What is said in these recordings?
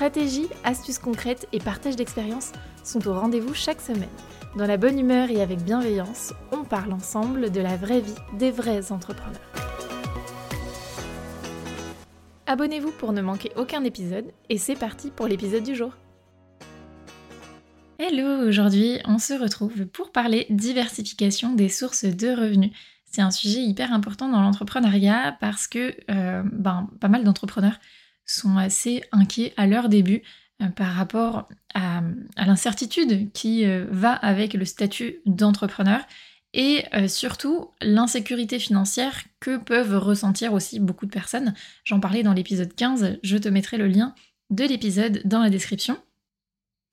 Stratégie, astuces concrètes et partage d'expériences sont au rendez-vous chaque semaine. Dans la bonne humeur et avec bienveillance, on parle ensemble de la vraie vie des vrais entrepreneurs. Abonnez-vous pour ne manquer aucun épisode et c'est parti pour l'épisode du jour. Hello, aujourd'hui on se retrouve pour parler diversification des sources de revenus. C'est un sujet hyper important dans l'entrepreneuriat parce que euh, ben, pas mal d'entrepreneurs sont assez inquiets à leur début euh, par rapport à, l'incertitude qui euh, va avec le statut d'entrepreneur et euh, surtout l'insécurité financière que peuvent ressentir aussi beaucoup de personnes. J'en parlais dans l'épisode 15, je te mettrai le lien de l'épisode dans la description.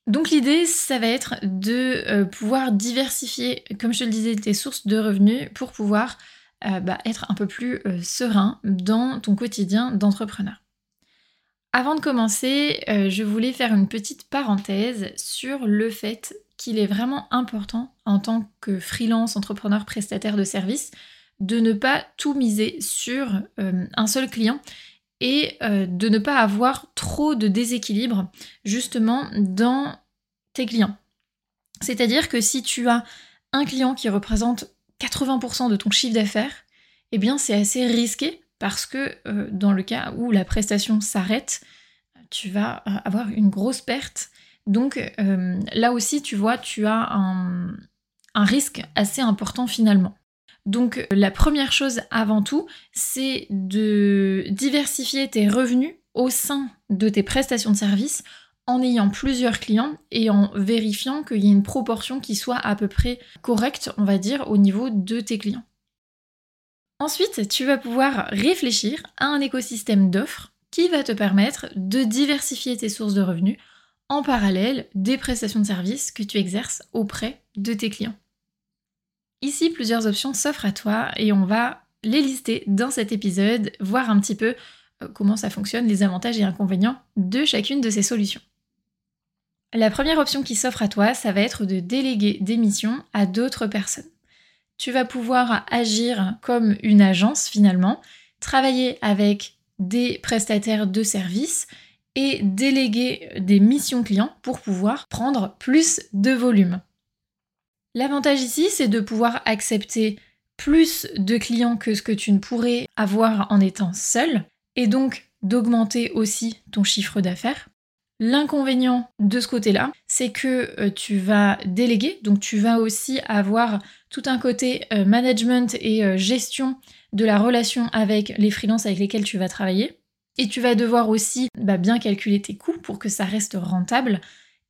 Donc l'idée, ça va être de pouvoir diversifier, comme je te le disais, tes sources de revenus pour pouvoir bah, être un peu plus serein dans ton quotidien d'entrepreneur. Avant de commencer, euh, je voulais faire une petite parenthèse sur le fait qu'il est vraiment important en tant que freelance, entrepreneur, prestataire de services, de ne pas tout miser sur euh, un seul client et euh, de ne pas avoir trop de déséquilibre justement dans tes clients. C'est-à-dire que si tu as un client qui représente 80% de ton chiffre d'affaires, eh bien c'est assez risqué parce que euh, dans le cas où la prestation s'arrête, tu vas euh, avoir une grosse perte. Donc euh, là aussi, tu vois, tu as un, risque assez important finalement. Donc la première chose avant tout, c'est de diversifier tes revenus au sein de tes prestations de services en ayant plusieurs clients et en vérifiant qu'il y ait une proportion qui soit à peu près correcte, on va dire, au niveau de tes clients. Ensuite, tu vas pouvoir réfléchir à un écosystème d'offres qui va te permettre de diversifier tes sources de revenus en parallèle des prestations de services que tu exerces auprès de tes clients. Ici, plusieurs options s'offrent à toi et on va les lister dans cet épisode, voir un petit peu euh, comment ça fonctionne, les avantages et inconvénients de chacune de ces solutions. La première option qui s'offre à toi, ça va être de déléguer des missions à d'autres personnes tu vas pouvoir agir comme une agence finalement, travailler avec des prestataires de services et déléguer des missions clients pour pouvoir prendre plus de volume. L'avantage ici, c'est de pouvoir accepter plus de clients que ce que tu ne pourrais avoir en étant seul et donc d'augmenter aussi ton chiffre d'affaires. L'inconvénient de ce côté-là, c'est que euh, tu vas déléguer, donc tu vas aussi avoir tout un côté euh, management et euh, gestion de la relation avec les freelances avec lesquels tu vas travailler. Et tu vas devoir aussi bah, bien calculer tes coûts pour que ça reste rentable.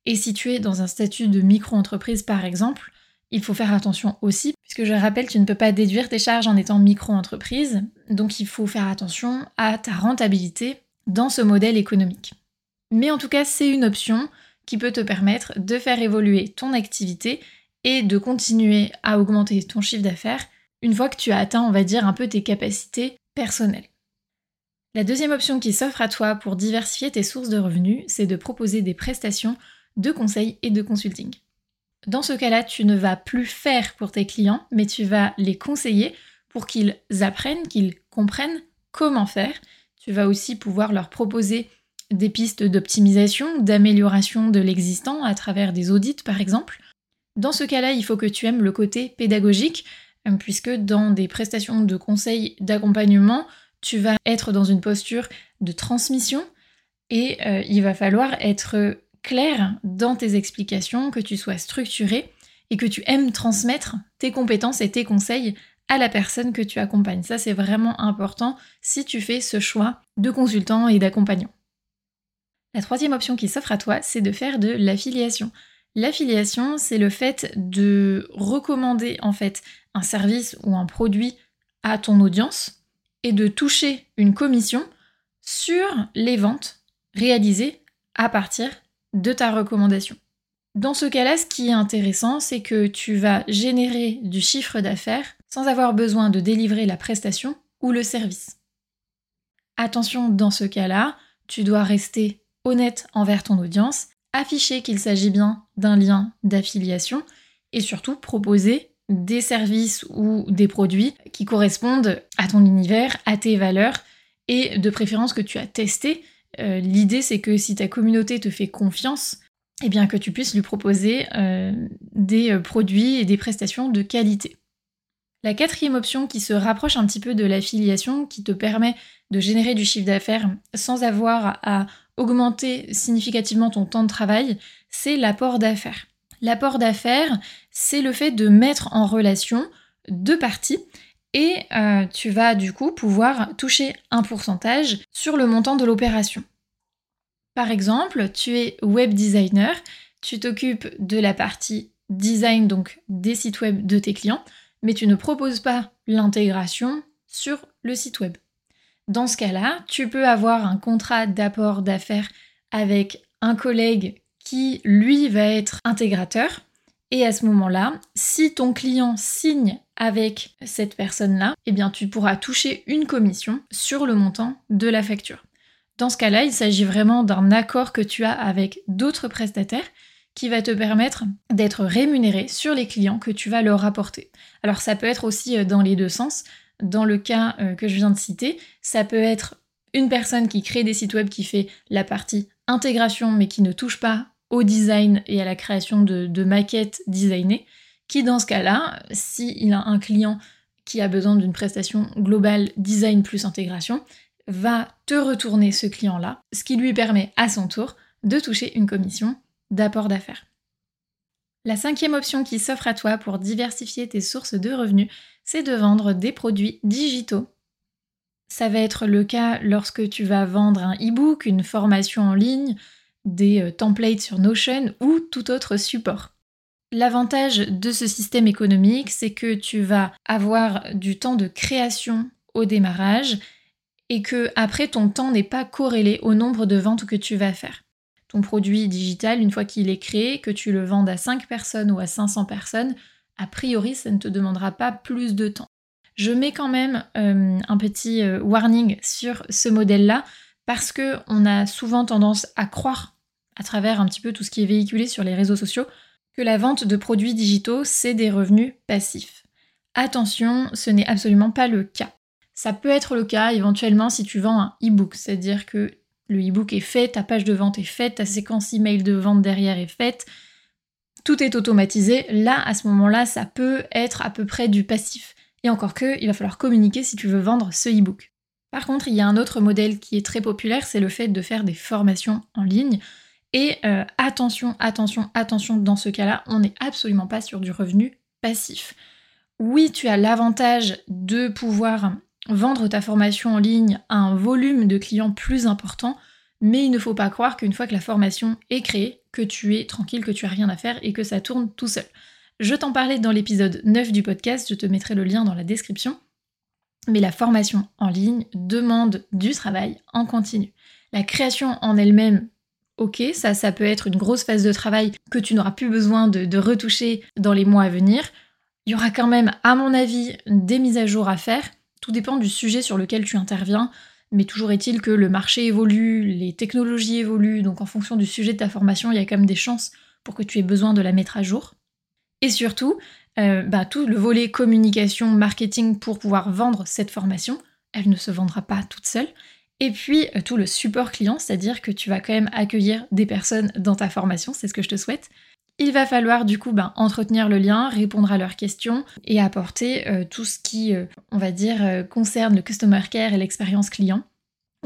Et si tu es dans un statut de micro-entreprise par exemple, il faut faire attention aussi, puisque je rappelle, tu ne peux pas déduire tes charges en étant micro-entreprise, donc il faut faire attention à ta rentabilité dans ce modèle économique. Mais en tout cas, c'est une option qui peut te permettre de faire évoluer ton activité et de continuer à augmenter ton chiffre d'affaires une fois que tu as atteint, on va dire, un peu tes capacités personnelles. La deuxième option qui s'offre à toi pour diversifier tes sources de revenus, c'est de proposer des prestations de conseil et de consulting. Dans ce cas-là, tu ne vas plus faire pour tes clients, mais tu vas les conseiller pour qu'ils apprennent, qu'ils comprennent comment faire. Tu vas aussi pouvoir leur proposer des pistes d'optimisation, d'amélioration de l'existant à travers des audits par exemple. Dans ce cas-là, il faut que tu aimes le côté pédagogique, euh, puisque dans des prestations de conseil, d'accompagnement, tu vas être dans une posture de transmission et euh, il va falloir être clair dans tes explications, que tu sois structuré et que tu aimes transmettre tes compétences et tes conseils à la personne que tu accompagnes. Ça, c'est vraiment important si tu fais ce choix de consultant et d'accompagnant. La troisième option qui s'offre à toi, c'est de faire de l'affiliation. L'affiliation, c'est le fait de recommander en fait un service ou un produit à ton audience et de toucher une commission sur les ventes réalisé à partir de ta recommandation. Dans ce cas-là, ce qui est intéressant, c'est que tu vas générer du chiffre d'affaires sans avoir besoin de délivrer la prestation ou le service. Attention, dans ce cas-là, tu dois rester honnête envers ton audience, afficher qu'il s'agit bien d'un lien d'affiliation et surtout proposer des services ou des produits qui correspondent à ton univers, à tes valeurs et de préférence que tu as testé. Euh, l'idée c'est que si ta communauté te fait confiance, eh bien que tu puisses lui proposer euh, des euh, produits et des prestations de qualité. La quatrième option qui se rapproche un petit peu de l'affiliation, qui te permet de générer du chiffre d'affaires sans avoir à augmenter significativement ton temps de travail, c'est l'apport d'affaires. L'apport d'affaires, c'est le fait de mettre en relation deux parties et euh, tu vas du coup pouvoir toucher un pourcentage sur le montant de l'opération. Par exemple, tu es web designer, tu t'occupes de la partie design, donc des sites web de tes clients, mais tu ne proposes pas l'intégration sur le site web. Dans ce cas-là, tu peux avoir un contrat d'apport d'affaires avec un collègue qui, lui, va être intégrateur. Et à ce moment-là, si ton client signe avec cette personne-là, eh bien tu pourras toucher une commission sur le montant de la facture. Dans ce cas-là, il s'agit vraiment d'un accord que tu as avec d'autres prestataires qui va te permettre d'être rémunéré sur les clients que tu vas leur apporter. Alors ça peut être aussi euh, dans les deux sens. Dans le cas euh, que je viens de citer, ça peut être une personne qui crée des sites web qui fait la partie intégration mais qui ne touche pas au design et à la création de, de maquettes designées, qui dans ce cas-là, s'il a un client qui a besoin d'une prestation globale design plus intégration, va te retourner ce client-là, ce qui lui permet à son tour de toucher une commission d'apport d'affaires. La cinquième option qui s'offre à toi pour diversifier tes sources de revenus, c'est de vendre des produits digitaux. Ça va être le cas lorsque tu vas vendre un e-book, une formation en ligne, des euh, templates sur Notion ou tout autre support. L'avantage de ce système économique, c'est que tu vas avoir du temps de création au démarrage et que après ton temps n'est pas corrélé au nombre de ventes que tu vas faire. Ton produit digital, une fois qu'il est créé, que tu le vendes à 5 personnes ou à 500 personnes, a priori, ça ne te demandera pas plus de temps. Je mets quand même euh, un petit euh, warning sur ce modèle-là parce que on a souvent tendance à croire, à travers un petit peu tout ce qui est véhiculé sur les réseaux sociaux, que la vente de produits digitaux, c'est des revenus passifs. Attention, ce n'est absolument pas le cas. Ça peut être le cas éventuellement si tu vends un e-book, c'est-à-dire que le e-book est fait, ta page de vente est faite, ta séquence email de vente derrière est faite, tout est automatisé. Là, à ce moment-là, ça peut être à peu près du passif. Et encore que, il va falloir communiquer si tu veux vendre ce e-book. Par contre, il y a un autre modèle qui est très populaire, c'est le fait de faire des formations en ligne. Et euh, attention, attention, attention, dans ce cas-là, on n'est absolument pas sur du revenu passif. Oui, tu as l'avantage de pouvoir vendre ta formation en ligne à un volume de clients plus important, mais il ne faut pas croire qu'une fois que la formation est créée, que tu es tranquille, que tu as rien à faire et que ça tourne tout seul. Je t'en parlais dans l'épisode 9 du podcast, je te mettrai le lien dans la description. Mais la formation en ligne demande du travail en continu. La création en elle-même, ok, ça, ça peut être une grosse phase de travail que tu n'auras plus besoin de, de retoucher dans les mois à venir. Il y aura quand même, à mon avis, des mises à jour à faire tout dépend du sujet sur lequel tu interviens, mais toujours est-il que le marché évolue, les technologies évoluent, donc en fonction du sujet de ta formation, il y a quand même des chances pour que tu aies besoin de la mettre à jour. Et surtout, euh, bah, tout le volet communication, marketing pour pouvoir vendre cette formation, elle ne se vendra pas toute seule. Et puis euh, tout le support client, c'est-à-dire que tu vas quand même accueillir des personnes dans ta formation, c'est ce que je te souhaite. Il va falloir du coup ben, entretenir le lien, répondre à leurs questions et apporter euh, tout ce qui, euh, on va dire, euh, concerne le customer care et l'expérience client.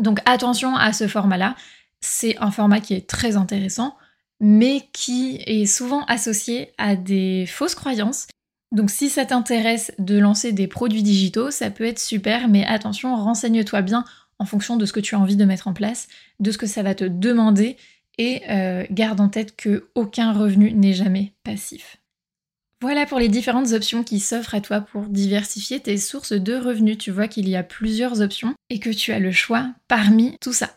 Donc attention à ce format-là. C'est un format qui est très intéressant, mais qui est souvent associé à des fausses croyances. Donc si ça t'intéresse de lancer des produits digitaux, ça peut être super, mais attention, renseigne-toi bien en fonction de ce que tu as envie de mettre en place, de ce que ça va te demander et euh, garde en tête que aucun revenu n'est jamais passif. Voilà pour les différentes options qui s'offrent à toi pour diversifier tes sources de revenus. Tu vois qu'il y a plusieurs options et que tu as le choix parmi tout ça.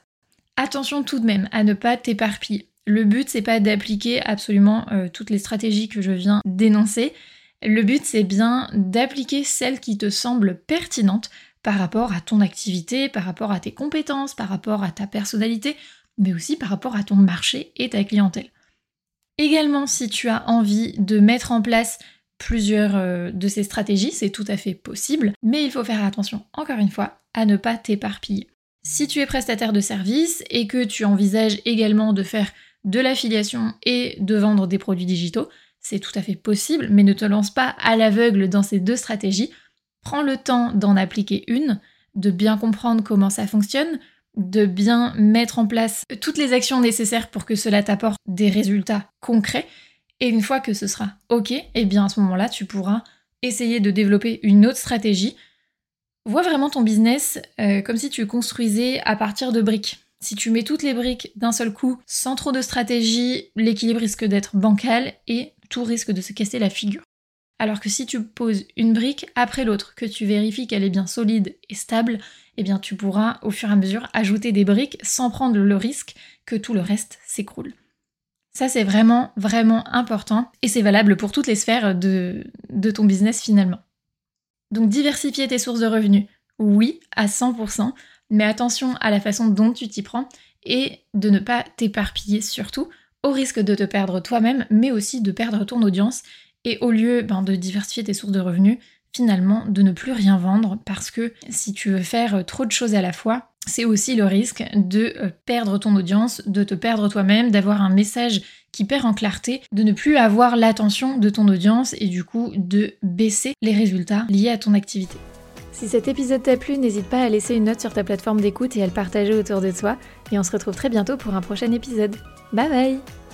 Attention tout de même à ne pas t'éparpiller. Le but, c'est pas d'appliquer absolument euh, toutes les stratégies que je viens d'énoncer. Le but, c'est bien d'appliquer celles qui te semblent pertinentes par rapport à ton activité, par rapport à tes compétences, par rapport à ta personnalité, mais aussi par rapport à ton marché et ta clientèle. Également, si tu as envie de mettre en place plusieurs euh, de ces stratégies, c'est tout à fait possible, mais il faut faire attention, encore une fois, à ne pas t'éparpiller. Si tu es prestataire de service et que tu envisages également de faire de l'affiliation et de vendre des produits digitaux, c'est tout à fait possible, mais ne te lance pas à l'aveugle dans ces deux stratégies. Prends le temps d'en appliquer une, de bien comprendre comment ça fonctionne, de bien mettre en place toutes les actions nécessaires pour que cela t'apporte des résultats concrets. Et une fois que ce sera OK, eh bien à ce moment-là, tu pourras essayer de développer une autre stratégie. Vois vraiment ton business euh, comme si tu construisais à partir de briques. Si tu mets toutes les briques d'un seul coup, sans trop de stratégie, l'équilibre risque d'être bancal et tout risque de se casser la figure. Alors que si tu poses une brique après l'autre, que tu vérifies qu'elle est bien solide et stable, eh bien tu pourras au fur et à mesure ajouter des briques sans prendre le risque que tout le reste s'écroule. Ça c'est vraiment vraiment important et c'est valable pour toutes les sphères de, ton business finalement. Donc diversifier tes sources de revenus, oui, à 100%, mais attention à la façon dont tu t'y prends et de ne pas t'éparpiller surtout, au risque de te perdre toi-même, mais aussi de perdre ton audience et au lieu ben, de diversifier tes sources de revenus, finalement de ne plus rien vendre parce que si tu veux faire trop de choses à la fois, c'est aussi le risque de euh, perdre ton audience, de te perdre toi-même, d'avoir un message qui perd en clarté, de ne plus avoir l'attention de ton audience et du coup de baisser les résultats liés à ton activité. Si cet épisode t'a plu, n'hésite pas à laisser une note sur ta plateforme d'écoute et à le partager autour de toi. Et on se retrouve très bientôt pour un prochain épisode. Bye bye